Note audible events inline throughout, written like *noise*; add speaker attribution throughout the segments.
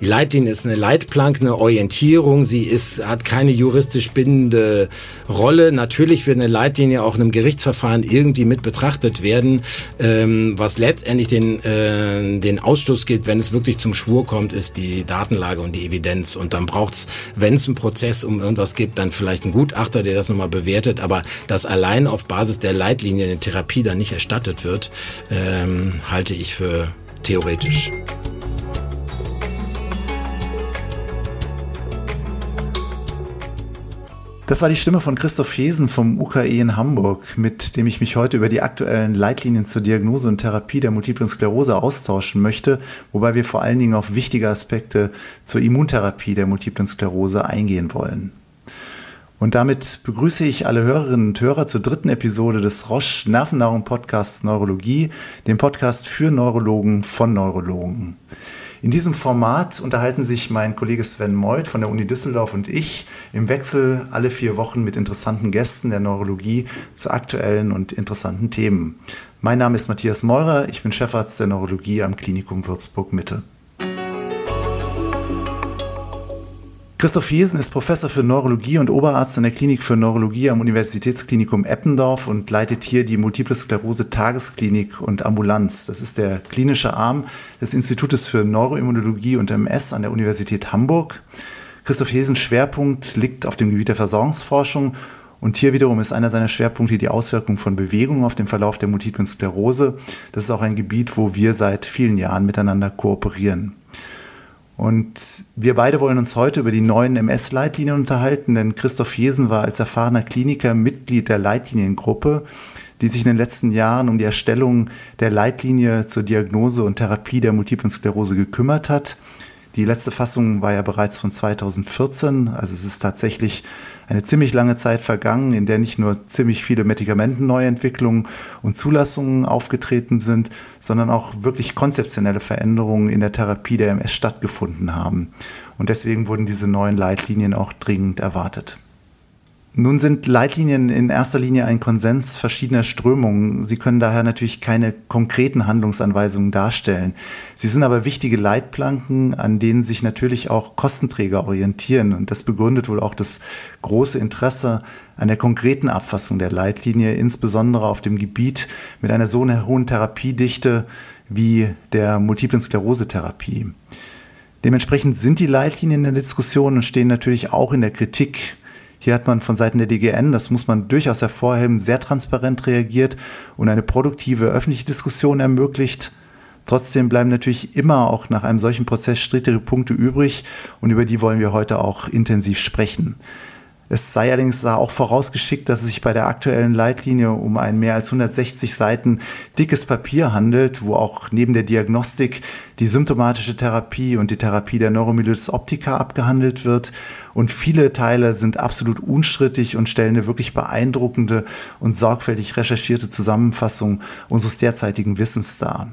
Speaker 1: Die Leitlinie ist eine Leitplanke, eine Orientierung. Sie ist, hat keine juristisch bindende Rolle. Natürlich wird eine Leitlinie auch in einem Gerichtsverfahren irgendwie mit betrachtet werden. Ähm, was letztendlich den, äh, den Ausschluss gilt, wenn es wirklich zum Schwur kommt, ist die Datenlage und die Evidenz. Und dann braucht's, wenn es einen Prozess um irgendwas gibt, dann vielleicht einen Gutachter, der das nochmal bewertet. Aber dass allein auf Basis der Leitlinie eine Therapie dann nicht erstattet wird, ähm, halte ich für theoretisch.
Speaker 2: Das war die Stimme von Christoph Hesen vom UKE in Hamburg, mit dem ich mich heute über die aktuellen Leitlinien zur Diagnose und Therapie der multiplen Sklerose austauschen möchte, wobei wir vor allen Dingen auf wichtige Aspekte zur Immuntherapie der multiplen Sklerose eingehen wollen. Und damit begrüße ich alle Hörerinnen und Hörer zur dritten Episode des Roche Nervennahrung Podcasts Neurologie, dem Podcast für Neurologen von Neurologen. In diesem Format unterhalten sich mein Kollege Sven Meuth von der Uni Düsseldorf und ich im Wechsel alle vier Wochen mit interessanten Gästen der Neurologie zu aktuellen und interessanten Themen. Mein Name ist Matthias Meurer, ich bin Chefarzt der Neurologie am Klinikum Würzburg Mitte. Christoph Hiesen ist Professor für Neurologie und Oberarzt an der Klinik für Neurologie am Universitätsklinikum Eppendorf und leitet hier die Multiple Sklerose Tagesklinik und Ambulanz. Das ist der klinische Arm des Institutes für Neuroimmunologie und MS an der Universität Hamburg. Christoph Hiesens Schwerpunkt liegt auf dem Gebiet der Versorgungsforschung und hier wiederum ist einer seiner Schwerpunkte die Auswirkung von Bewegung auf den Verlauf der multiplen Sklerose. Das ist auch ein Gebiet, wo wir seit vielen Jahren miteinander kooperieren. Und wir beide wollen uns heute über die neuen MS-Leitlinien unterhalten, denn Christoph Jesen war als erfahrener Kliniker Mitglied der Leitliniengruppe, die sich in den letzten Jahren um die Erstellung der Leitlinie zur Diagnose und Therapie der multiplen Sklerose gekümmert hat. Die letzte Fassung war ja bereits von 2014, also es ist tatsächlich eine ziemlich lange Zeit vergangen, in der nicht nur ziemlich viele Medikamentenneuentwicklungen und Zulassungen aufgetreten sind, sondern auch wirklich konzeptionelle Veränderungen in der Therapie der MS stattgefunden haben. Und deswegen wurden diese neuen Leitlinien auch dringend erwartet. Nun sind Leitlinien in erster Linie ein Konsens verschiedener Strömungen. Sie können daher natürlich keine konkreten Handlungsanweisungen darstellen. Sie sind aber wichtige Leitplanken, an denen sich natürlich auch Kostenträger orientieren. Und das begründet wohl auch das große Interesse an der konkreten Abfassung der Leitlinie, insbesondere auf dem Gebiet mit einer so hohen Therapiedichte wie der multiplen Sklerose-Therapie. Dementsprechend sind die Leitlinien in der Diskussion und stehen natürlich auch in der Kritik hier hat man von Seiten der DGN, das muss man durchaus hervorheben, sehr transparent reagiert und eine produktive öffentliche Diskussion ermöglicht. Trotzdem bleiben natürlich immer auch nach einem solchen Prozess strittige Punkte übrig und über die wollen wir heute auch intensiv sprechen. Es sei allerdings auch vorausgeschickt, dass es sich bei der aktuellen Leitlinie um ein mehr als 160 Seiten dickes Papier handelt, wo auch neben der Diagnostik die symptomatische Therapie und die Therapie der Neuromyelitis optica abgehandelt wird. Und viele Teile sind absolut unstrittig und stellen eine wirklich beeindruckende und sorgfältig recherchierte Zusammenfassung unseres derzeitigen Wissens dar.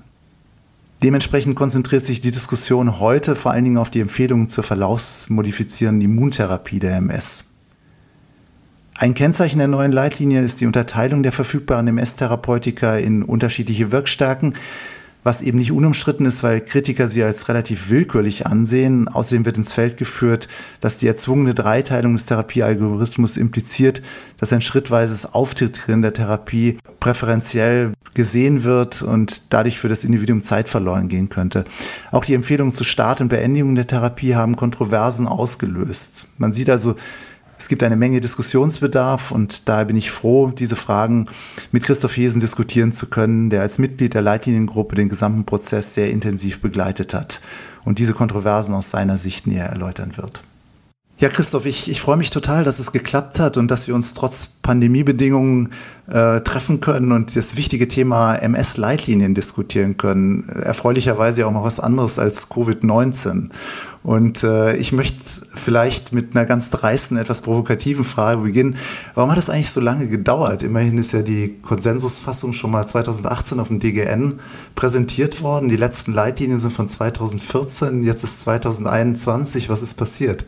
Speaker 2: Dementsprechend konzentriert sich die Diskussion heute vor allen Dingen auf die Empfehlungen zur verlaufsmodifizierenden Immuntherapie der MS. Ein Kennzeichen der neuen Leitlinie ist die Unterteilung der verfügbaren MS-Therapeutika in unterschiedliche Wirkstärken, was eben nicht unumstritten ist, weil Kritiker sie als relativ willkürlich ansehen. Außerdem wird ins Feld geführt, dass die erzwungene Dreiteilung des Therapiealgorithmus impliziert, dass ein schrittweises Auftreten der Therapie präferenziell gesehen wird und dadurch für das Individuum Zeit verloren gehen könnte. Auch die Empfehlungen zu Start und Beendigung der Therapie haben Kontroversen ausgelöst. Man sieht also, es gibt eine Menge Diskussionsbedarf und daher bin ich froh, diese Fragen mit Christoph Hesen diskutieren zu können, der als Mitglied der Leitliniengruppe den gesamten Prozess sehr intensiv begleitet hat und diese Kontroversen aus seiner Sicht näher erläutern wird. Ja, Christoph, ich, ich freue mich total, dass es geklappt hat und dass wir uns trotz Pandemiebedingungen äh, treffen können und das wichtige Thema MS-Leitlinien diskutieren können. Erfreulicherweise auch mal was anderes als Covid-19. Und äh, ich möchte vielleicht mit einer ganz dreisten, etwas provokativen Frage beginnen. Warum hat es eigentlich so lange gedauert? Immerhin ist ja die Konsensusfassung schon mal 2018 auf dem DGN präsentiert worden. Die letzten Leitlinien sind von 2014, jetzt ist 2021. Was ist passiert?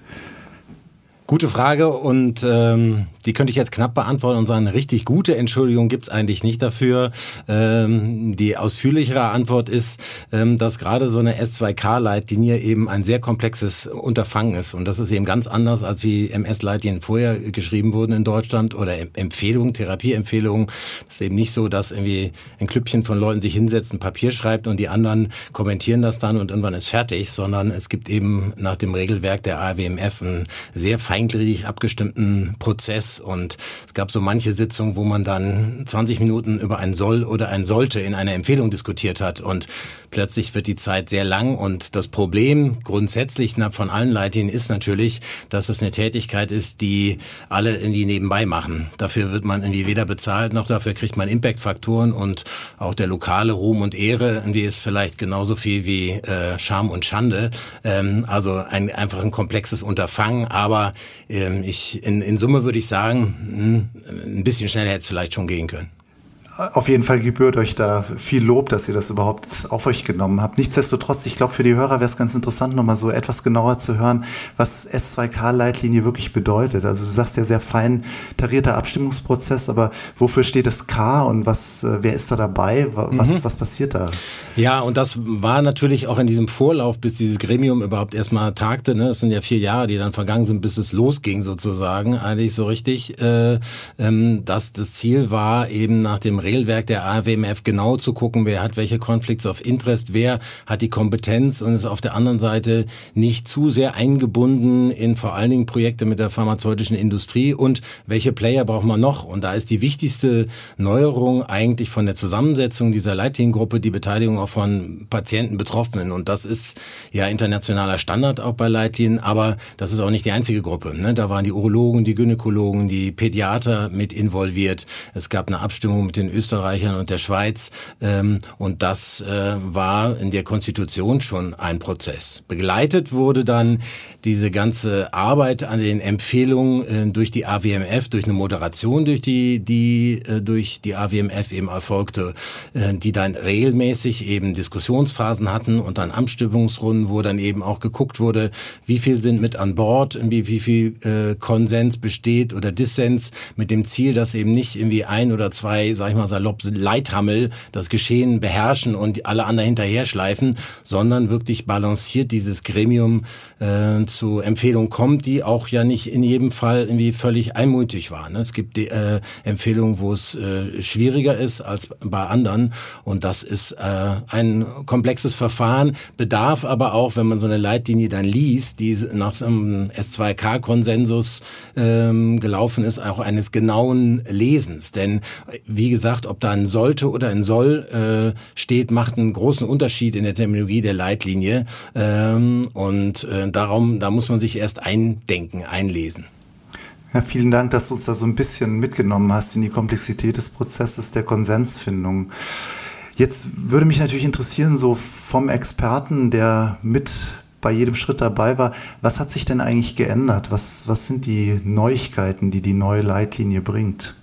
Speaker 1: Gute Frage und ähm, die könnte ich jetzt knapp beantworten und sagen, richtig gute Entschuldigung gibt's eigentlich nicht dafür. Ähm, die ausführlichere Antwort ist, ähm, dass gerade so eine S2K-Leitlinie eben ein sehr komplexes Unterfangen ist und das ist eben ganz anders, als wie MS-Leitlinien vorher geschrieben wurden in Deutschland oder Empfehlungen, Therapieempfehlungen. Das ist eben nicht so, dass irgendwie ein Klüppchen von Leuten sich hinsetzt, ein Papier schreibt und die anderen kommentieren das dann und irgendwann ist fertig, sondern es gibt eben nach dem Regelwerk der AWMF ein sehr fein feingliedrig abgestimmten Prozess. Und es gab so manche Sitzungen, wo man dann 20 Minuten über ein Soll oder ein Sollte in einer Empfehlung diskutiert hat. Und plötzlich wird die Zeit sehr lang und das Problem grundsätzlich von allen Leitlinien ist natürlich, dass es eine Tätigkeit ist, die alle irgendwie nebenbei machen. Dafür wird man irgendwie weder bezahlt noch dafür kriegt man Impact-Faktoren und auch der lokale Ruhm und Ehre, die ist vielleicht genauso viel wie äh, Scham und Schande. Ähm, also ein, einfach ein komplexes Unterfangen, aber ähm, ich, in, in Summe würde ich sagen, hm, ein bisschen schneller hätte es vielleicht schon gehen können.
Speaker 2: Auf jeden Fall gebührt euch da viel Lob, dass ihr das überhaupt auf euch genommen habt. Nichtsdestotrotz, ich glaube, für die Hörer wäre es ganz interessant, nochmal so etwas genauer zu hören, was S2K-Leitlinie wirklich bedeutet. Also du sagst ja sehr fein tarierter Abstimmungsprozess, aber wofür steht das K und was, äh, wer ist da dabei? Was, mhm. was passiert da?
Speaker 1: Ja, und das war natürlich auch in diesem Vorlauf, bis dieses Gremium überhaupt erstmal tagte. Ne? Das sind ja vier Jahre, die dann vergangen sind, bis es losging sozusagen, eigentlich so richtig, äh, ähm, dass das Ziel war, eben nach dem Regelwerk der AWMF genau zu gucken, wer hat welche Conflicts of Interest, wer hat die Kompetenz und ist auf der anderen Seite nicht zu sehr eingebunden in vor allen Dingen Projekte mit der pharmazeutischen Industrie und welche Player braucht man noch? Und da ist die wichtigste Neuerung eigentlich von der Zusammensetzung dieser Leitliniengruppe die Beteiligung auch von Patienten, Betroffenen. Und das ist ja internationaler Standard auch bei Leitlinien, aber das ist auch nicht die einzige Gruppe. Ne? Da waren die Urologen, die Gynäkologen, die Pädiater mit involviert. Es gab eine Abstimmung mit den Österreichern und der Schweiz. Ähm, und das äh, war in der Konstitution schon ein Prozess. Begleitet wurde dann diese ganze Arbeit an den Empfehlungen äh, durch die AWMF, durch eine Moderation, durch die, die äh, durch die AWMF eben erfolgte, äh, die dann regelmäßig eben Diskussionsphasen hatten und dann Abstimmungsrunden, wo dann eben auch geguckt wurde, wie viel sind mit an Bord, wie, wie viel äh, Konsens besteht oder Dissens mit dem Ziel, dass eben nicht irgendwie ein oder zwei, sag ich mal, mal salopp Leithammel das Geschehen beherrschen und alle anderen hinterher schleifen, sondern wirklich balanciert dieses Gremium äh, zu Empfehlungen kommt, die auch ja nicht in jedem Fall irgendwie völlig einmütig waren. Ne? Es gibt die, äh, Empfehlungen, wo es äh, schwieriger ist als bei anderen und das ist äh, ein komplexes Verfahren, bedarf aber auch, wenn man so eine Leitlinie dann liest, die nach so einem S2K-Konsensus ähm, gelaufen ist, auch eines genauen Lesens. Denn wie gesagt, gesagt, ob da ein sollte oder ein soll äh, steht, macht einen großen Unterschied in der Terminologie der Leitlinie. Ähm, und äh, darum, da muss man sich erst eindenken, einlesen.
Speaker 2: Ja, vielen Dank, dass du uns da so ein bisschen mitgenommen hast in die Komplexität des Prozesses der Konsensfindung. Jetzt würde mich natürlich interessieren, so vom Experten, der mit bei jedem Schritt dabei war, was hat sich denn eigentlich geändert? Was, was sind die Neuigkeiten, die die neue Leitlinie bringt?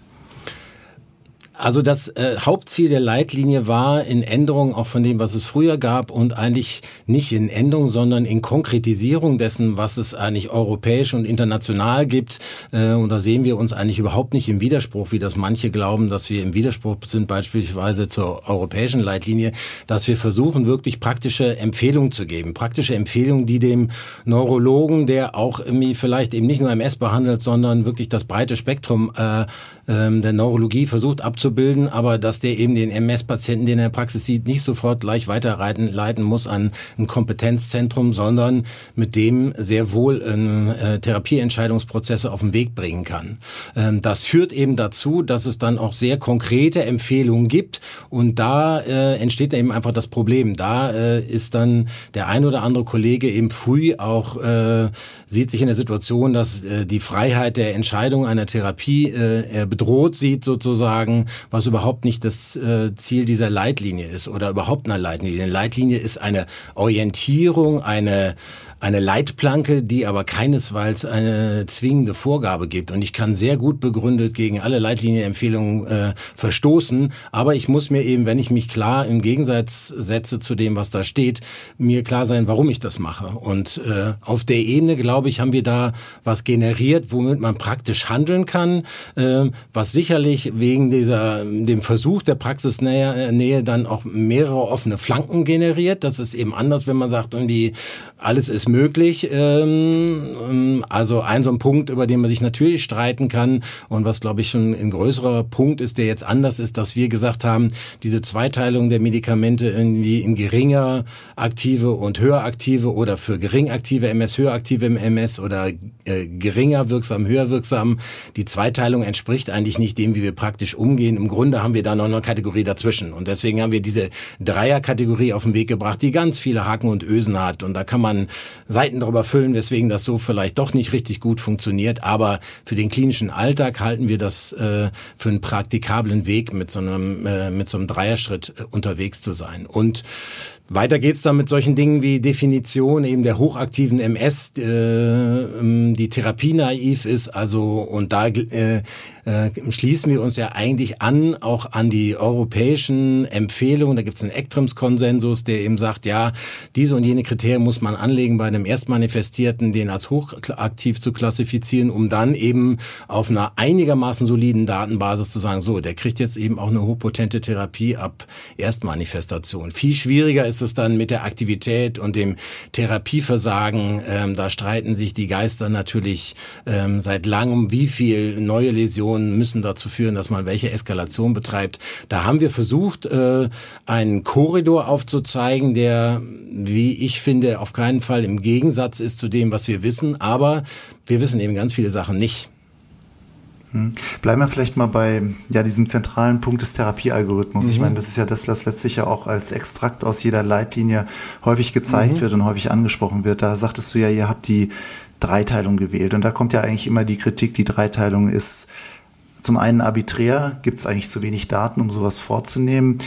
Speaker 1: Also das äh, Hauptziel der Leitlinie war in Änderung auch von dem, was es früher gab und eigentlich nicht in Änderung, sondern in Konkretisierung dessen, was es eigentlich europäisch und international gibt. Äh, und da sehen wir uns eigentlich überhaupt nicht im Widerspruch, wie das manche glauben, dass wir im Widerspruch sind, beispielsweise zur europäischen Leitlinie, dass wir versuchen, wirklich praktische Empfehlungen zu geben. Praktische Empfehlungen, die dem Neurologen, der auch irgendwie vielleicht eben nicht nur MS behandelt, sondern wirklich das breite Spektrum äh, äh, der Neurologie versucht abzuhalten, abzubilden, aber dass der eben den MS-Patienten, den er in der Praxis sieht, nicht sofort gleich weiterleiten leiten muss an ein Kompetenzzentrum, sondern mit dem sehr wohl äh, Therapieentscheidungsprozesse auf den Weg bringen kann. Ähm, das führt eben dazu, dass es dann auch sehr konkrete Empfehlungen gibt und da äh, entsteht eben einfach das Problem. Da äh, ist dann der ein oder andere Kollege eben früh auch äh, sieht sich in der Situation, dass äh, die Freiheit der Entscheidung einer Therapie äh, bedroht sieht sozusagen was überhaupt nicht das äh, Ziel dieser Leitlinie ist oder überhaupt einer Leitlinie. Eine Leitlinie ist eine Orientierung, eine eine Leitplanke, die aber keinesfalls eine zwingende Vorgabe gibt. Und ich kann sehr gut begründet gegen alle Leitlinienempfehlungen äh, verstoßen. Aber ich muss mir eben, wenn ich mich klar im Gegensatz setze zu dem, was da steht, mir klar sein, warum ich das mache. Und äh, auf der Ebene, glaube ich, haben wir da was generiert, womit man praktisch handeln kann, äh, was sicherlich wegen dieser, dem Versuch der Praxisnähe Nähe dann auch mehrere offene Flanken generiert. Das ist eben anders, wenn man sagt, irgendwie alles ist möglich. Ähm, ähm, also ein so ein Punkt, über den man sich natürlich streiten kann und was, glaube ich, schon ein größerer Punkt ist, der jetzt anders ist, dass wir gesagt haben, diese Zweiteilung der Medikamente irgendwie in geringer aktive und höher aktive oder für gering aktive MS, höher aktive MS oder äh, geringer wirksam, höher wirksam. Die Zweiteilung entspricht eigentlich nicht dem, wie wir praktisch umgehen. Im Grunde haben wir da noch eine Kategorie dazwischen und deswegen haben wir diese Dreierkategorie auf den Weg gebracht, die ganz viele Haken und Ösen hat und da kann man Seiten darüber füllen, weswegen das so vielleicht doch nicht richtig gut funktioniert. Aber für den klinischen Alltag halten wir das äh, für einen praktikablen Weg, mit so einem, äh, mit so einem Dreierschritt äh, unterwegs zu sein. Und weiter geht's dann mit solchen Dingen wie Definition eben der hochaktiven MS, äh, ähm, die Therapie naiv ist, also und da äh, äh, schließen wir uns ja eigentlich an, auch an die europäischen Empfehlungen. Da gibt's einen ECTRIMS-Konsensus, der eben sagt, ja, diese und jene Kriterien muss man anlegen bei einem Erstmanifestierten, den als hochaktiv zu klassifizieren, um dann eben auf einer einigermaßen soliden Datenbasis zu sagen, so, der kriegt jetzt eben auch eine hochpotente Therapie ab Erstmanifestation. Viel schwieriger ist es dann mit der Aktivität und dem Therapieversagen. Ähm, da streiten sich die Geister natürlich ähm, seit langem, wie viel neue Läsionen müssen dazu führen, dass man welche Eskalation betreibt. Da haben wir versucht, äh, einen Korridor aufzuzeigen, der, wie ich finde, auf keinen Fall im Gegensatz ist zu dem, was wir wissen. Aber wir wissen eben ganz viele Sachen nicht.
Speaker 2: Hm. Bleiben wir vielleicht mal bei ja, diesem zentralen Punkt des Therapiealgorithmus. Mhm. Ich meine, das ist ja das, was letztlich ja auch als Extrakt aus jeder Leitlinie häufig gezeigt mhm. wird und häufig angesprochen wird. Da sagtest du ja, ihr habt die Dreiteilung gewählt. Und da kommt ja eigentlich immer die Kritik, die Dreiteilung ist zum einen arbiträr, gibt es eigentlich zu wenig Daten, um sowas vorzunehmen.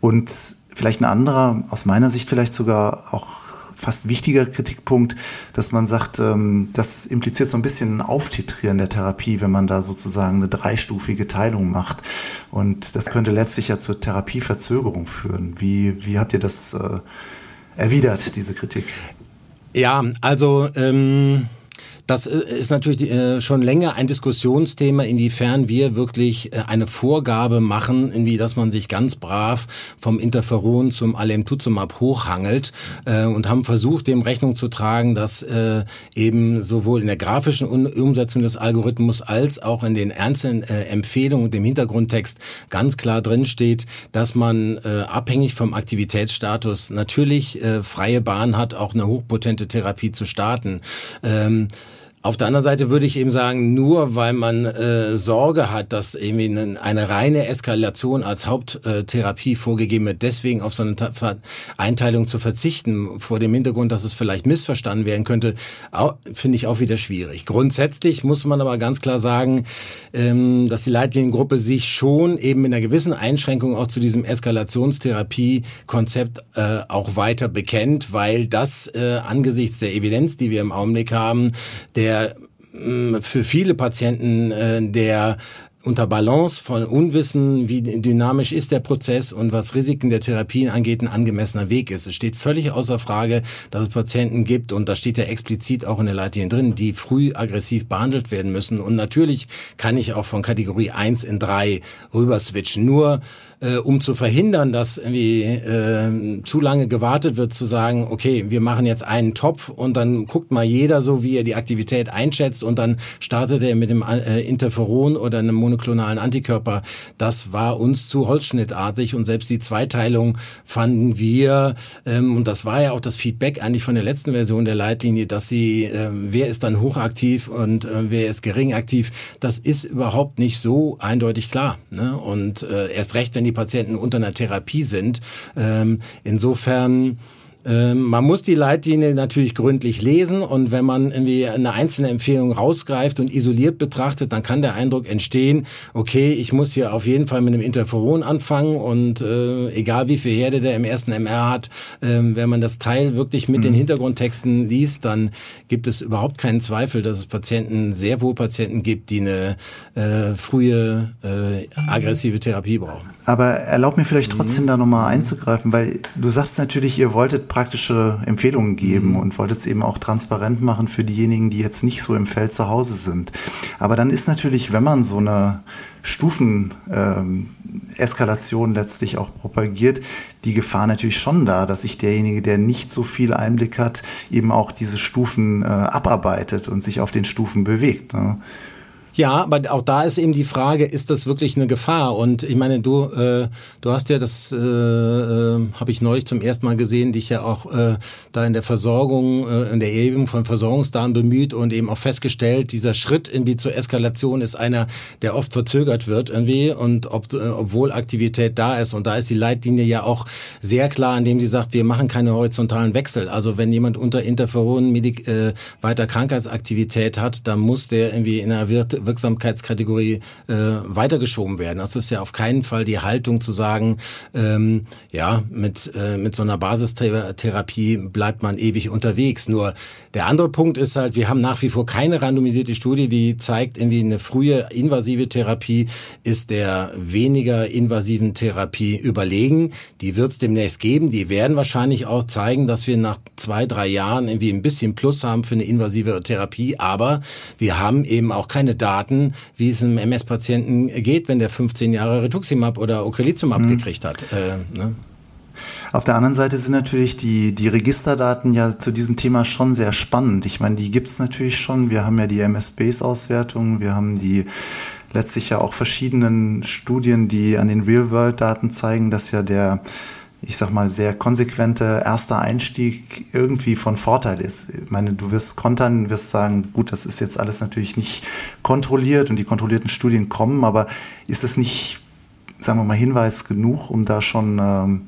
Speaker 2: Und vielleicht ein anderer, aus meiner Sicht vielleicht sogar auch fast wichtiger Kritikpunkt, dass man sagt, ähm, das impliziert so ein bisschen ein Auftitrieren der Therapie, wenn man da sozusagen eine dreistufige Teilung macht. Und das könnte letztlich ja zur Therapieverzögerung führen. Wie, wie habt ihr das äh, erwidert, diese Kritik?
Speaker 1: Ja, also ähm das äh, ist natürlich äh, schon länger ein Diskussionsthema, inwiefern wir wirklich äh, eine Vorgabe machen, in wie dass man sich ganz brav vom Interferon zum Alemtuzumab hochhangelt und haben versucht, dem Rechnung zu tragen, dass eben sowohl in der grafischen Umsetzung des Algorithmus als auch in den einzelnen Empfehlungen und dem Hintergrundtext ganz klar drin steht, dass man abhängig vom Aktivitätsstatus natürlich freie Bahn hat, auch eine hochpotente Therapie zu starten. Ähm, auf der anderen Seite würde ich eben sagen, nur weil man äh, Sorge hat, dass irgendwie eine, eine reine Eskalation als Haupttherapie vorgegeben wird, deswegen auf so eine Einteilung zu verzichten, vor dem Hintergrund, dass es vielleicht missverstanden werden könnte, finde ich auch wieder schwierig. Grundsätzlich muss man aber ganz klar sagen, ähm, dass die Leitliniengruppe sich schon eben in einer gewissen Einschränkung auch zu diesem Eskalationstherapie-Konzept äh, auch weiter bekennt, weil das äh, angesichts der Evidenz, die wir im Augenblick haben, der der mm, für viele Patienten äh, der unter Balance von Unwissen, wie dynamisch ist der Prozess und was Risiken der Therapien angeht, ein angemessener Weg ist. Es steht völlig außer Frage, dass es Patienten gibt, und da steht ja explizit auch in der Leitlinie drin, die früh aggressiv behandelt werden müssen. Und natürlich kann ich auch von Kategorie 1 in 3 rüber switchen. Nur äh, um zu verhindern, dass irgendwie äh, zu lange gewartet wird, zu sagen, okay, wir machen jetzt einen Topf und dann guckt mal jeder so, wie er die Aktivität einschätzt und dann startet er mit dem äh, Interferon oder einem monoklonalen Antikörper. Das war uns zu holzschnittartig und selbst die Zweiteilung fanden wir, ähm, und das war ja auch das Feedback eigentlich von der letzten Version der Leitlinie, dass sie, äh, wer ist dann hochaktiv und äh, wer ist gering aktiv, das ist überhaupt nicht so eindeutig klar. Ne? Und äh, erst recht, wenn die Patienten unter einer Therapie sind. Ähm, insofern Ähm, man muss die Leitlinie natürlich gründlich lesen und wenn man irgendwie eine einzelne Empfehlung rausgreift und isoliert betrachtet, dann kann der Eindruck entstehen, okay, ich muss hier auf jeden Fall mit einem Interferon anfangen und äh, egal wie viel Herde der im ersten MR hat, äh, wenn man das Teil wirklich mit mhm. den Hintergrundtexten liest, dann gibt es überhaupt keinen Zweifel, dass es Patienten, sehr wohl Patienten gibt, die eine äh, frühe äh, aggressive Therapie brauchen.
Speaker 2: Aber erlaub mir vielleicht trotzdem mhm. da nochmal einzugreifen, weil du sagst natürlich, ihr wolltet praktische Empfehlungen geben mhm. und wollt es eben auch transparent machen für diejenigen, die jetzt nicht so im Feld zu Hause sind. Aber dann ist natürlich, wenn man so eine Stufeneskalation ähm, letztlich auch propagiert, die Gefahr natürlich schon da, dass sich derjenige, der nicht so viel Einblick hat, eben auch diese Stufen äh, abarbeitet und sich auf den Stufen bewegt. Ne?
Speaker 1: Ja, aber auch da ist eben die Frage, ist das wirklich eine Gefahr? Und ich meine, du, äh, du hast ja das, äh, äh, habe ich neulich zum ersten Mal gesehen, dich ja auch äh, da in der Versorgung, äh, in der Erhebung von Versorgungsdaten bemüht und eben auch festgestellt, dieser Schritt irgendwie zur Eskalation ist einer, der oft verzögert wird irgendwie und ob, äh, obwohl Aktivität da ist. Und da ist die Leitlinie ja auch sehr klar, indem sie sagt, wir machen keine horizontalen Wechsel. Also wenn jemand unter Interferonen äh, weiter Krankheitsaktivität hat, dann muss der irgendwie in einer Wirt Wirksamkeitskategorie äh, weitergeschoben werden. Also ist ja auf keinen Fall die Haltung zu sagen, ähm, ja, mit, äh, mit so einer Basistherapie bleibt man ewig unterwegs. Nur der andere Punkt ist halt, wir haben nach wie vor keine randomisierte Studie, die zeigt, irgendwie eine frühe invasive Therapie ist der weniger invasiven Therapie überlegen. Die wird es demnächst geben. Die werden wahrscheinlich auch zeigen, dass wir nach zwei, drei Jahren irgendwie ein bisschen Plus haben für eine invasive Therapie. Aber wir haben eben auch keine Daten Daten, wie es einem MS-Patienten geht, wenn der 15 Jahre Rituximab oder Ocrelizumab mhm. gekriegt hat. Äh, ne?
Speaker 2: Auf der anderen Seite sind natürlich die, die Registerdaten ja zu diesem Thema schon sehr spannend. Ich meine, die gibt es natürlich schon. Wir haben ja die MS-Base-Auswertung, wir haben die letztlich ja auch verschiedenen Studien, die an den Real-World-Daten zeigen, dass ja der ich sag mal, sehr konsequente erster Einstieg irgendwie von Vorteil ist. Ich meine, du wirst kontern, wirst sagen, gut, das ist jetzt alles natürlich nicht kontrolliert und die kontrollierten Studien kommen, aber ist es nicht, sagen wir mal, Hinweis genug, um da schon ähm,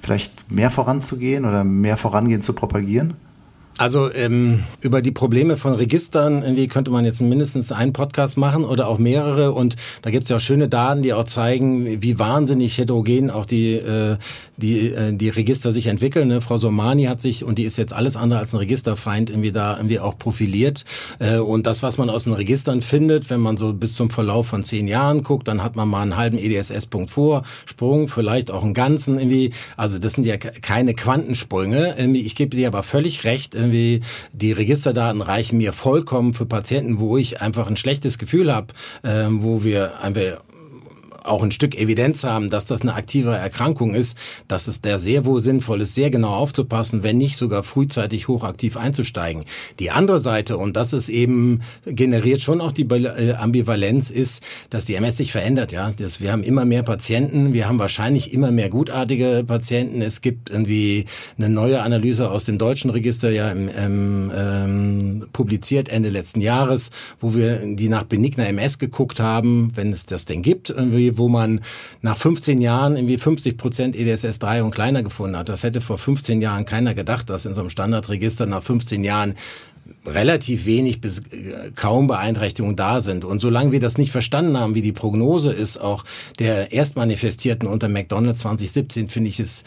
Speaker 2: vielleicht mehr voranzugehen oder mehr vorangehen zu propagieren?
Speaker 1: Also ähm, über die Probleme von Registern irgendwie könnte man jetzt mindestens einen Podcast machen oder auch mehrere. Und da gibt es ja auch schöne Daten, die auch zeigen, wie wahnsinnig heterogen auch die, äh, die, äh, die Register sich entwickeln. Ne? Frau Somani hat sich, und die ist jetzt alles andere als ein Registerfeind, irgendwie da irgendwie auch profiliert. Äh, und das, was man aus den Registern findet, wenn man so bis zum Verlauf von zehn Jahren guckt, dann hat man mal einen halben EDSS-Punkt Vorsprung, vielleicht auch einen ganzen irgendwie. Also das sind ja keine Quantensprünge. Ich gebe dir aber völlig recht irgendwie, die Registerdaten reichen mir vollkommen für Patienten, wo ich einfach ein schlechtes Gefühl habe, äh, wo wir einfach auch ein Stück Evidenz haben, dass das eine aktive Erkrankung ist, dass es der sehr wohl sinnvoll ist, sehr genau aufzupassen, wenn nicht sogar frühzeitig hochaktiv einzusteigen. Die andere Seite, und das ist eben, generiert schon auch die äh, Ambivalenz, ist, dass die MS sich verändert. Ja, das, Wir haben immer mehr Patienten, wir haben wahrscheinlich immer mehr gutartige Patienten. Es gibt irgendwie eine neue Analyse aus dem deutschen Register, ja, im, ähm, ähm, publiziert Ende letzten Jahres, wo wir die nach benigner MS geguckt haben, wenn es das denn gibt, irgendwie wo man nach 15 Jahren irgendwie 50 Prozent EDSS 3 und kleiner gefunden hat. Das hätte vor 15 Jahren keiner gedacht, dass in so einem Standardregister nach 15 Jahren relativ wenig bis äh, kaum Beeinträchtigungen da sind. Und solange wir das nicht verstanden haben, wie die Prognose ist, auch der Erstmanifestierten unter McDonald's 2017, finde ich es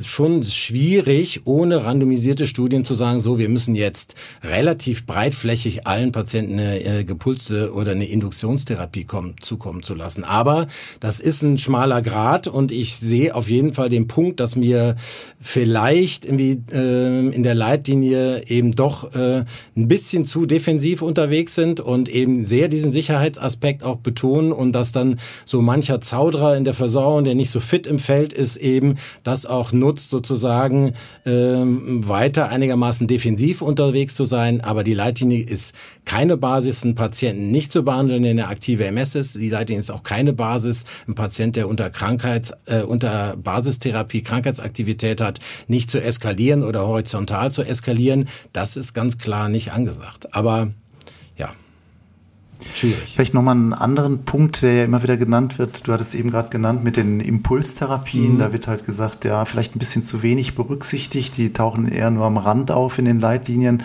Speaker 1: schon schwierig, ohne randomisierte Studien zu sagen, so, wir müssen jetzt relativ breitflächig allen Patienten eine äh, gepulste oder eine Induktionstherapie kommen, zukommen zu lassen. Aber das ist ein schmaler Grad und ich sehe auf jeden Fall den Punkt, dass wir vielleicht irgendwie äh, in der Leitlinie eben doch äh, ein bisschen zu defensiv unterwegs sind und eben sehr diesen Sicherheitsaspekt auch betonen und dass dann so mancher Zauderer in der Versorgung, der nicht so fit im Feld ist, eben das auch nutzt, sozusagen ähm, weiter einigermaßen defensiv unterwegs zu sein. Aber die Leitlinie ist keine Basis, einen Patienten nicht zu behandeln, der eine aktive MS ist. Die Leitlinie ist auch keine Basis, ein Patient, der unter Krankheits, äh, unter Basistherapie Krankheitsaktivität hat, nicht zu eskalieren oder horizontal zu eskalieren. Das ist ganz klar nicht angesagt. Aber.
Speaker 2: Schwierig. Vielleicht nochmal einen anderen Punkt, der ja immer wieder genannt wird. Du hattest eben gerade genannt mit den Impulstherapien. Mhm. Da wird halt gesagt, ja, vielleicht ein bisschen zu wenig berücksichtigt. Die tauchen eher nur am Rand auf in den Leitlinien,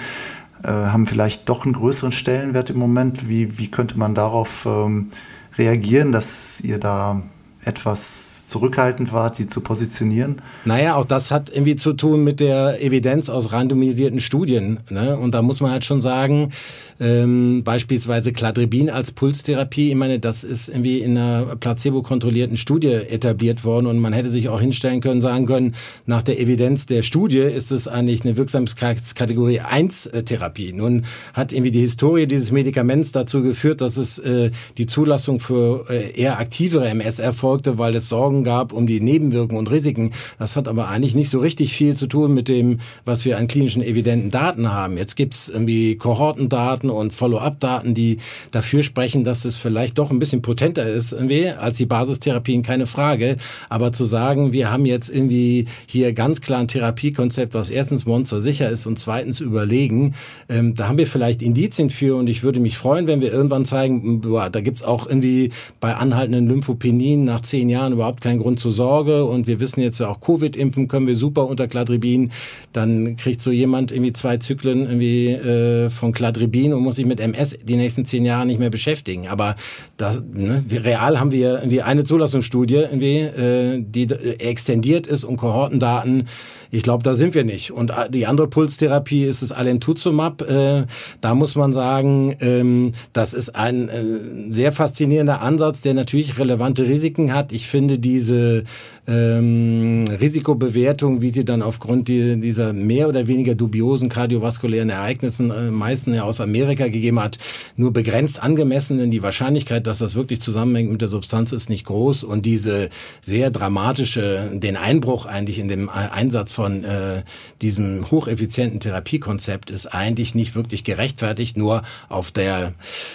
Speaker 2: äh, haben vielleicht doch einen größeren Stellenwert im Moment. Wie, wie könnte man darauf ähm, reagieren, dass ihr da etwas zurückhaltend wart, die zu positionieren?
Speaker 1: Naja, auch das hat irgendwie zu tun mit der Evidenz aus randomisierten Studien. Ne? Und da muss man halt schon sagen, ähm, beispielsweise Cladribin als Pulstherapie, ich meine, das ist irgendwie in einer placebo-kontrollierten Studie etabliert worden und man hätte sich auch hinstellen können, sagen können, nach der Evidenz der Studie ist es eigentlich eine Wirksamkeitskategorie 1 äh, Therapie. Nun hat irgendwie die Historie dieses Medikaments dazu geführt, dass es äh, die Zulassung für äh, eher aktivere MS erfolgte, weil es Sorgen gab um die Nebenwirkungen und Risiken. Das hat aber eigentlich nicht so richtig viel zu tun mit dem, was wir an klinischen evidenten Daten haben. Jetzt gibt's irgendwie Kohortendaten, Daten und Follow-up-Daten, die dafür sprechen, dass es vielleicht doch ein bisschen potenter ist irgendwie als die Basistherapien, keine Frage. Aber zu sagen, wir haben jetzt irgendwie hier ganz klar ein Therapiekonzept, was erstens monstersicher ist und zweitens überlegen, ähm, da haben wir vielleicht Indizien für und ich würde mich freuen, wenn wir irgendwann zeigen, boah, da gibt's auch irgendwie bei anhaltenden Lymphopenien nach zehn Jahren überhaupt keinen Grund zur Sorge und wir wissen jetzt ja auch Covid impfen können wir super unter Cladribin, dann kriegt so jemand irgendwie zwei Zyklen irgendwie äh, von Cladribin und muss sich mit MS die nächsten zehn Jahre nicht mehr beschäftigen. Aber da, ne, real haben wir irgendwie eine Zulassungsstudie, irgendwie, äh, die extendiert ist und Kohortendaten ich glaube, da sind wir nicht. Und die andere Pulstherapie ist das Alentuzumab. Äh, da muss man sagen, ähm, das ist ein äh, sehr faszinierender Ansatz, der natürlich relevante Risiken hat. Ich finde diese ähm, Risikobewertung, wie sie dann aufgrund die, dieser mehr oder weniger dubiosen kardiovaskulären Ereignissen äh, meisten ja aus Amerika gegeben hat, nur begrenzt angemessen. Denn die Wahrscheinlichkeit, dass das wirklich zusammenhängt mit der Substanz, ist nicht groß. Und diese sehr dramatische, den Einbruch eigentlich in dem Einsatz von äh, diesem hocheffizienten Therapiekonzept ist eigentlich nicht wirklich gerechtfertigt, nur auf der,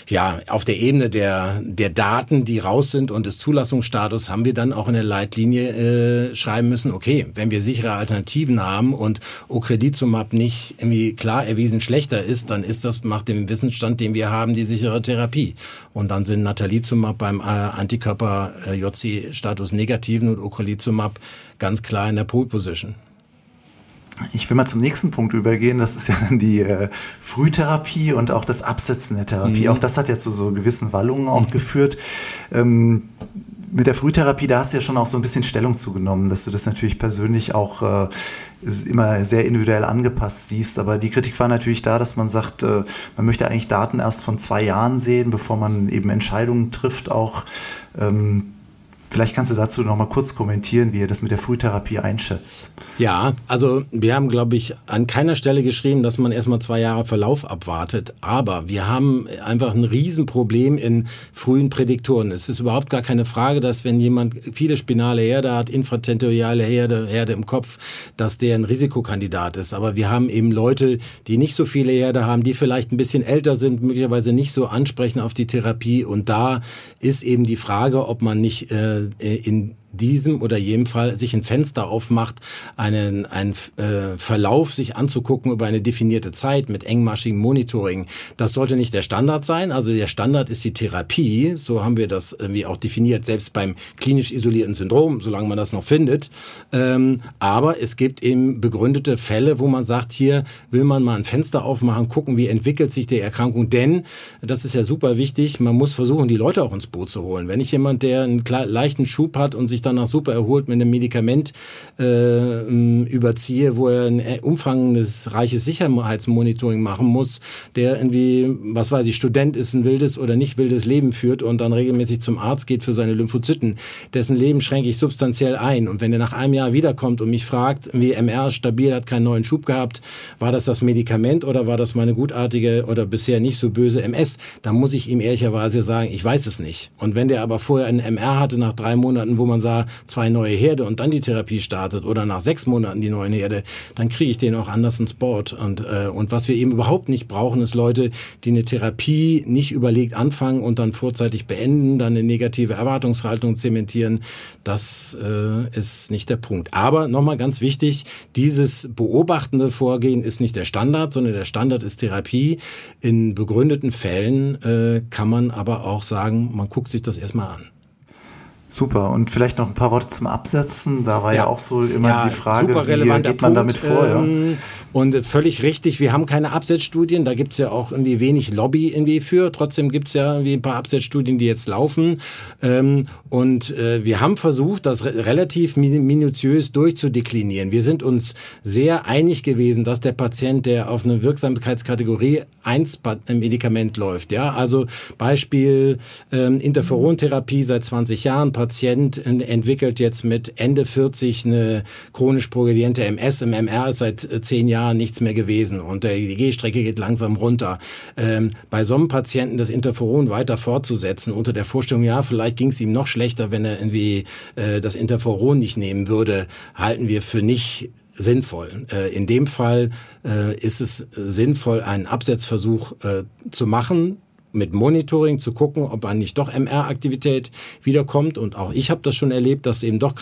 Speaker 1: ja, auf der Ebene der, der Daten, die raus sind und des Zulassungsstatus haben wir dann auch in der Leitlinie äh, schreiben müssen, okay, wenn wir sichere Alternativen haben und Ocrelizumab nicht irgendwie klar erwiesen schlechter ist, dann ist das nach dem Wissensstand, den wir haben, die sichere Therapie. Und dann sind Natalizumab beim äh, Antikörper äh, JC-Status negativen und Ocrelizumab ganz klar in der Pole Position.
Speaker 2: Ich will mal zum nächsten Punkt übergehen. Das ist ja dann die äh, Frühtherapie und auch das Absetzen der Therapie. Mhm. Auch das hat ja zu so gewissen Wallungen auch *laughs* geführt. Ähm, mit der Frühtherapie, da hast du ja schon auch so ein bisschen Stellung zugenommen, dass du das natürlich persönlich auch äh, immer sehr individuell angepasst siehst. Aber die Kritik war natürlich da, dass man sagt, äh, man möchte eigentlich Daten erst von zwei Jahren sehen, bevor man eben Entscheidungen trifft, auch. Ähm, Vielleicht kannst du dazu noch mal kurz kommentieren, wie ihr das mit der Frühtherapie einschätzt.
Speaker 1: Ja, also wir haben, glaube ich, an keiner Stelle geschrieben, dass man erstmal zwei Jahre Verlauf abwartet. Aber wir haben einfach ein Riesenproblem in frühen Prädiktoren. Es ist überhaupt gar keine Frage, dass wenn jemand viele spinale Herde hat, infratentoriale Herde, Herde im Kopf, dass der ein Risikokandidat ist. Aber wir haben eben Leute, die nicht so viele Herde haben, die vielleicht ein bisschen älter sind, möglicherweise nicht so ansprechen auf die Therapie. Und da ist eben die Frage, ob man nicht äh, in diesem oder jedem Fall sich ein Fenster aufmacht, einen, einen äh, Verlauf sich anzugucken über eine definierte Zeit mit engmaschigem Monitoring. Das sollte nicht der Standard sein. Also der Standard ist die Therapie. So haben wir das irgendwie auch definiert, selbst beim klinisch isolierten Syndrom, solange man das noch findet. Ähm, aber es gibt eben begründete Fälle, wo man sagt, hier will man mal ein Fenster aufmachen, gucken, wie entwickelt sich die Erkrankung. Denn, das ist ja super wichtig, man muss versuchen, die Leute auch ins Boot zu holen. Wenn ich jemand, der einen leichten Schub hat und sich sich danach super erholt mit einem Medikament äh, überziehe, wo er ein äh, umfangendes, reiches Sicherheitsmonitoring machen muss, der irgendwie, was weiß ich, Student ist, ein wildes oder nicht wildes Leben führt und dann regelmäßig zum Arzt geht für seine Lymphozyten, dessen Leben schränke ich substanziell ein. Und wenn er nach einem Jahr wiederkommt und mich fragt, wie MR ist stabil, hat keinen neuen Schub gehabt, war das das Medikament oder war das meine gutartige oder bisher nicht so böse MS, dann muss ich ihm ehrlicherweise sagen, ich weiß es nicht. Und wenn der aber vorher einen MR hatte nach drei Monaten, wo man sagt, da zwei neue Herde und dann die Therapie startet oder nach sechs Monaten die neuen Herde, dann kriege ich den auch anders ins Board. Und, äh, und was wir eben überhaupt nicht brauchen, ist Leute, die eine Therapie nicht überlegt anfangen und dann vorzeitig beenden, dann eine negative Erwartungshaltung zementieren. Das äh, ist nicht der Punkt. Aber nochmal ganz wichtig, dieses beobachtende Vorgehen ist nicht der Standard, sondern der Standard ist Therapie. In begründeten Fällen äh, kann man aber auch sagen, man guckt sich das erstmal an.
Speaker 2: Super. Und vielleicht noch ein paar Worte zum Absetzen. Da war ja, ja auch so immer ja, die Frage,
Speaker 1: wie geht
Speaker 2: man
Speaker 1: Punkt,
Speaker 2: damit vor?
Speaker 1: Ähm, ja? Und völlig richtig, wir haben keine Absetzstudien. Da gibt's ja auch irgendwie wenig Lobby irgendwie für. Trotzdem gibt's ja irgendwie ein paar Absetzstudien, die jetzt laufen. Ähm, und äh, wir haben versucht, das re relativ minutiös durchzudeklinieren. Wir sind uns sehr einig gewesen, dass der Patient, der auf eine Wirksamkeitskategorie 1 Medikament läuft, ja, also Beispiel ähm, Interferontherapie seit 20 Jahren, Patient entwickelt jetzt mit Ende 40 eine chronisch progrediente MS. Im MR ist seit äh, zehn Jahren nichts mehr gewesen und die Gehstrecke geht langsam runter. Ähm, bei so einem Patienten das Interferon weiter fortzusetzen unter der Vorstellung, ja, vielleicht ging es ihm noch schlechter, wenn er irgendwie äh, das Interferon nicht nehmen würde, halten wir für nicht sinnvoll. Äh, in dem Fall äh, ist es sinnvoll, einen Absetzversuch zu machen, mit Monitoring zu gucken, ob eigentlich doch MR-Aktivität wiederkommt. Und auch ich habe das schon erlebt, dass eben doch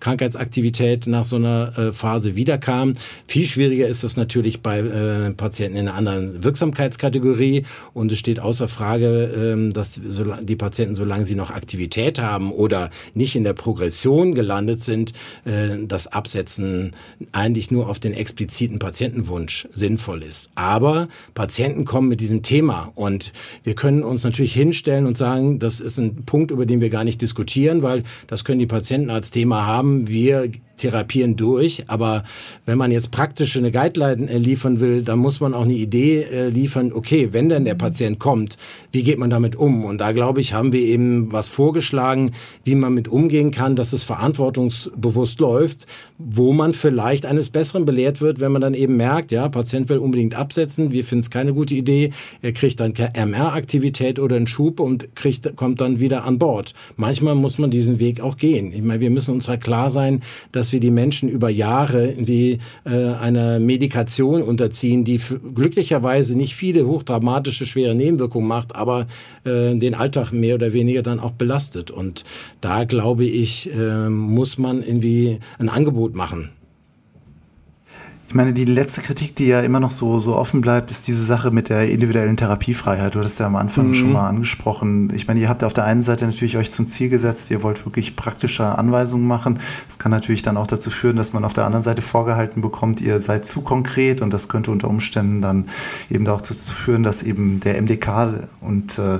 Speaker 1: Krankheitsaktivität nach so einer äh, Phase wiederkam. Viel schwieriger ist das natürlich bei äh, Patienten in einer anderen Wirksamkeitskategorie. Und es steht außer Frage, äh, dass die Patienten, solange sie noch Aktivität haben oder nicht in der Progression gelandet sind, äh, das Absetzen eigentlich nur auf den expliziten Patientenwunsch sinnvoll ist. Aber Patienten kommen mit diesem Thema und wir wir können uns natürlich hinstellen und sagen, das ist ein Punkt, über den wir gar nicht diskutieren, weil das können die Patienten als Thema haben. Wir therapieren durch. Aber wenn man jetzt praktisch eine Guideline äh, liefern will, dann muss man auch eine Idee äh, liefern, okay, wenn denn der Patient kommt, wie geht man damit um? Und da glaube ich, haben wir eben was vorgeschlagen, wie man mit umgehen kann, dass es verantwortungsbewusst läuft, wo man vielleicht eines Besseren belehrt wird, wenn man dann eben merkt, ja, Patient will unbedingt absetzen, wir finden es keine gute Idee, er kriegt dann MR-Aktivität oder einen Schub und kriegt, kommt dann wieder an Bord. Manchmal muss man diesen Weg auch gehen. Ich meine, wir müssen uns halt klar sein, dass wir die Menschen über Jahre die äh, einer Medikation unterziehen, die glücklicherweise nicht viele hochdramatische, schwere Nebenwirkungen macht, aber äh, den Alltag mehr oder weniger dann auch belastet. Und da glaube ich, äh, muss man irgendwie ein Angebot machen.
Speaker 2: Ich meine, die letzte Kritik, die ja immer noch so, so offen bleibt, ist diese Sache mit der individuellen Therapiefreiheit. Du hattest ja am Anfang mhm. schon mal angesprochen. Ich meine, ihr habt auf der einen Seite natürlich euch zum Ziel gesetzt, ihr wollt wirklich praktische Anweisungen machen. Das kann natürlich dann auch dazu führen, dass man auf der anderen Seite vorgehalten bekommt, ihr seid zu konkret und das könnte unter Umständen dann eben auch dazu führen, dass eben der MDK und äh,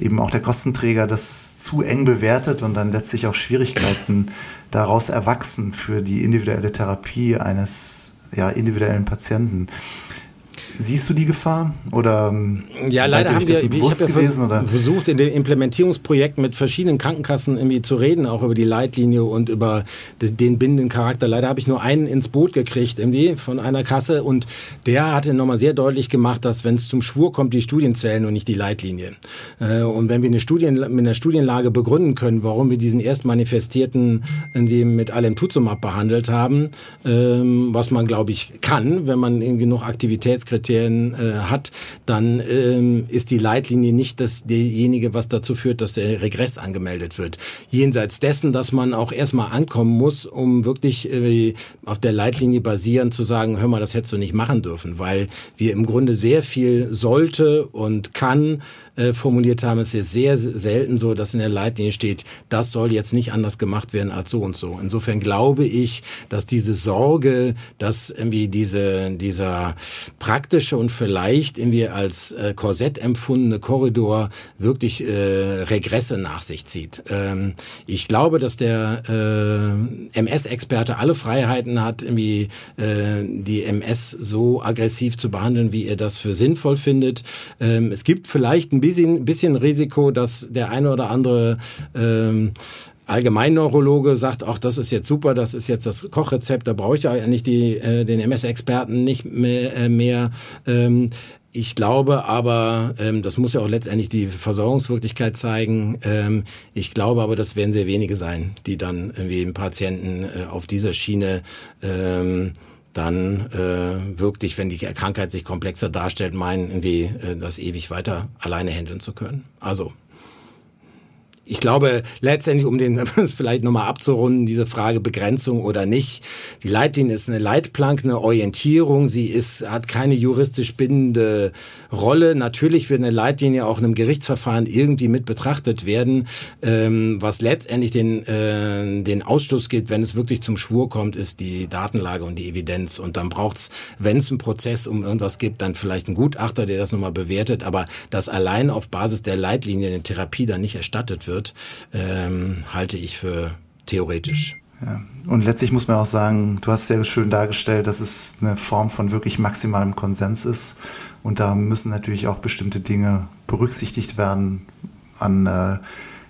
Speaker 2: eben auch der Kostenträger das zu eng bewertet und dann letztlich auch Schwierigkeiten daraus erwachsen für die individuelle Therapie eines ja, individuellen Patienten. Siehst du die Gefahr? Oder
Speaker 1: ähm, ja, leider haben wir, ich habe ja gewesen, oder? versucht, in den Implementierungsprojekten mit verschiedenen Krankenkassen irgendwie zu reden, auch über die Leitlinie und über den bindenden Charakter. Leider habe ich nur einen ins Boot gekriegt, irgendwie von einer Kasse und der hatte nochmal sehr deutlich gemacht, dass wenn es zum Schwur kommt, die Studien zählen und nicht die Leitlinie. Äh, und wenn wir eine Studien, mit einer Studienlage begründen können, warum wir diesen erst manifestierten irgendwie mit allem Tuzumab behandelt haben, ähm, was man glaube ich kann, wenn man genug Aktivitätskriterien Kriterien äh, hat, dann ähm, ist die Leitlinie nicht das, derjenige, was dazu führt, dass der Regress angemeldet wird. Jenseits dessen, dass man auch erstmal ankommen muss, um wirklich äh, auf der Leitlinie basierend zu sagen, hör mal, das hättest du nicht machen dürfen, weil wir im Grunde sehr viel sollte und kann äh, formuliert haben. Es ist sehr selten so, dass in der Leitlinie steht, das soll jetzt nicht anders gemacht werden als so und so. Insofern glaube ich, dass diese Sorge, dass irgendwie diese, dieser praktische und vielleicht irgendwie als äh, Korsett empfundene Korridor wirklich äh, Regresse nach sich zieht. Ähm, ich glaube, dass der äh, MS-Experte alle Freiheiten hat, irgendwie äh, die MS so aggressiv zu behandeln, wie er das für sinnvoll findet. Ähm, es gibt vielleicht ein bisschen bisschen, bisschen Risiko, dass der eine oder andere ähm, Allgemeinneurologe sagt, auch das ist jetzt super, das ist jetzt das Kochrezept, da brauche ich ja nicht die, äh, den MS-Experten nicht mehr. Äh, mehr. Ähm, Ich glaube aber, ähm, das muss ja auch letztendlich die Versorgungswirklichkeit zeigen. Ähm, ich glaube aber, das werden sehr wenige sein, die dann irgendwie einen Patienten äh, auf dieser Schiene ähm, dann äh, wirklich, wenn die Krankheit sich komplexer darstellt, meinen, irgendwie äh, das ewig weiter alleine handeln zu können. Also ich glaube, letztendlich, um den *laughs* vielleicht nochmal abzurunden, diese Frage Begrenzung oder nicht. Die Leitlinie ist eine Leitplanke, eine Orientierung. Sie ist, hat keine juristisch bindende Rolle. Natürlich wird eine Leitlinie auch in einem Gerichtsverfahren irgendwie mit betrachtet werden. Ähm, was letztendlich den, äh, den Ausschluss gibt, wenn es wirklich zum Schwur kommt, ist die Datenlage und die Evidenz. Und dann braucht's, wenn es einen Prozess um irgendwas gibt, dann vielleicht einen Gutachter, der das nochmal bewertet. Aber dass allein auf Basis der Leitlinie eine Therapie dann nicht erstattet wird, wird, ähm, halte ich für theoretisch.
Speaker 2: Ja. Und letztlich muss man auch sagen, du hast sehr schön dargestellt, dass es eine Form von wirklich maximalem Konsens ist. Und da müssen natürlich auch bestimmte Dinge berücksichtigt werden an äh,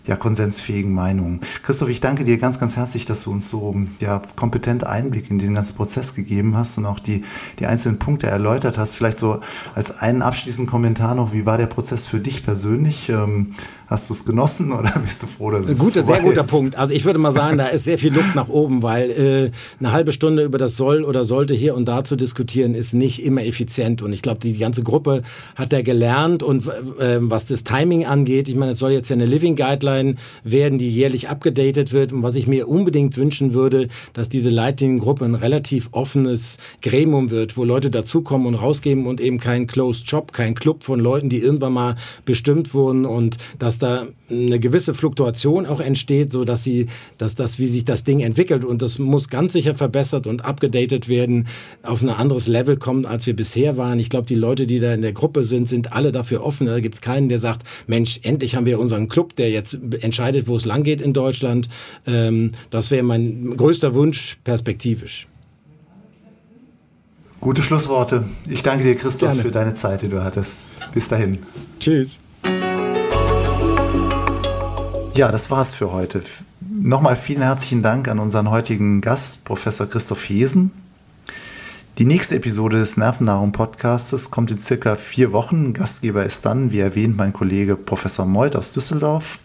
Speaker 2: ja, konsensfähigen Meinungen. Christoph, ich danke dir ganz, ganz herzlich, dass du uns so ja, kompetent Einblick in den ganzen Prozess gegeben hast und auch die, die einzelnen Punkte erläutert hast. Vielleicht so als einen abschließenden Kommentar noch, wie war der Prozess für dich persönlich? Ähm, Hast du es genossen oder *laughs* bist du froh, dass es
Speaker 1: guter, Sehr guter ist? Punkt. Also ich würde mal sagen, da ist sehr viel Luft nach oben, weil äh, eine halbe Stunde über das soll oder sollte hier und da zu diskutieren, ist nicht immer effizient. Und ich glaube, die, die ganze Gruppe hat da gelernt und äh, was das Timing angeht, ich meine, es soll jetzt ja eine Living Guideline werden, die jährlich abgedatet wird. Und was ich mir unbedingt wünschen würde, dass diese Leitliniengruppe ein relativ offenes Gremium wird, wo Leute dazukommen und rausgeben und eben kein Closed Job, kein Club von Leuten, die irgendwann mal bestimmt wurden und dass da eine gewisse Fluktuation auch entsteht, so dass sie, dass das, wie sich das Ding entwickelt und das muss ganz sicher verbessert und abgedatet werden, auf ein anderes Level kommen, als wir bisher waren. Ich glaube, die Leute, die da in der Gruppe sind, sind alle dafür offen. Da gibt es keinen, der sagt, Mensch, endlich haben wir unseren Club, der jetzt entscheidet, wo es lang geht in Deutschland. Ähm, das wäre mein größter Wunsch perspektivisch.
Speaker 2: Gute Schlussworte. Ich danke dir, Christoph, Gerne. für deine Zeit, die du hattest. Bis dahin.
Speaker 1: Tschüss.
Speaker 2: Ja, das war's für heute. Nochmal vielen herzlichen Dank an unseren heutigen Gast, Professor Christoph Hesen. Die nächste Episode des Nervennahrung Podcastes kommt in circa vier Wochen. Gastgeber ist dann, wie erwähnt, mein Kollege Professor Meuth aus Düsseldorf.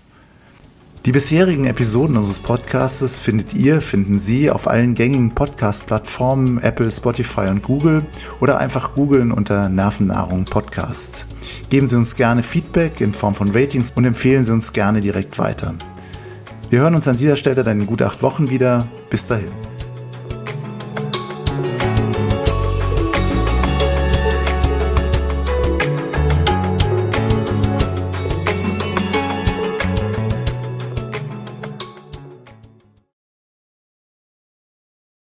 Speaker 2: Die bisherigen Episoden unseres Podcastes findet ihr, finden Sie auf allen gängigen Podcast-Plattformen Apple, Spotify und Google oder einfach googeln unter Nervennahrung Podcast. Geben Sie uns gerne Feedback in Form von Ratings und empfehlen Sie uns gerne direkt weiter. Wir hören uns an dieser Stelle dann in gut acht Wochen wieder. Bis dahin.